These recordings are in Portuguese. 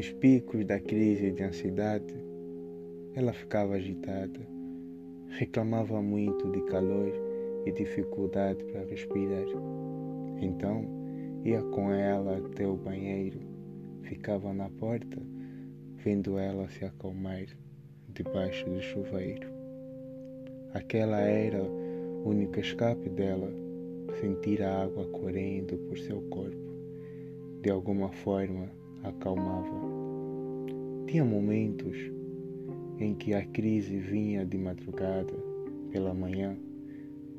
Nos picos da crise de ansiedade, ela ficava agitada, reclamava muito de calor e dificuldade para respirar. Então, ia com ela até o banheiro, ficava na porta, vendo ela se acalmar debaixo do chuveiro. Aquela era o único escape dela, sentir a água correndo por seu corpo de alguma forma acalmava. Tinha momentos em que a crise vinha de madrugada, pela manhã,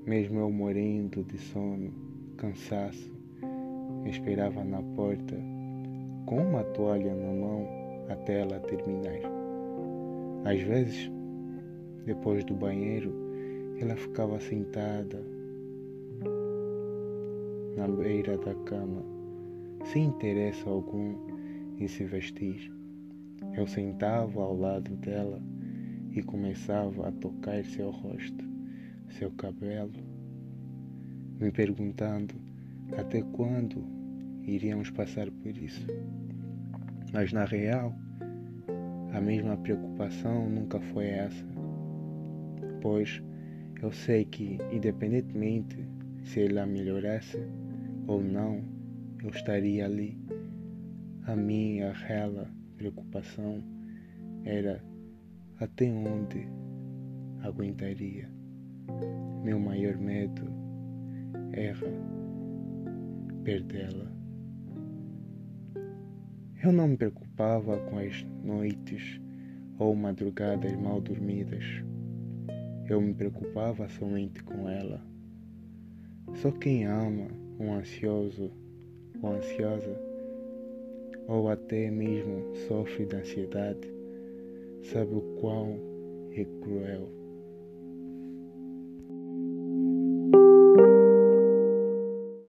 mesmo eu morrendo de sono, cansaço, esperava na porta com uma toalha na mão até ela terminar. Às vezes, depois do banheiro, ela ficava sentada na beira da cama sem interesse algum em se vestir. Eu sentava ao lado dela e começava a tocar seu rosto, seu cabelo, me perguntando até quando iríamos passar por isso. Mas na real, a mesma preocupação nunca foi essa, pois eu sei que, independentemente se ela melhorasse ou não, eu estaria ali. A minha real preocupação era até onde aguentaria. Meu maior medo era perdê-la. Eu não me preocupava com as noites ou madrugadas mal dormidas. Eu me preocupava somente com ela. Só quem ama um ansioso ou ansiosa, ou até mesmo sofre de ansiedade, sabe o quão é cruel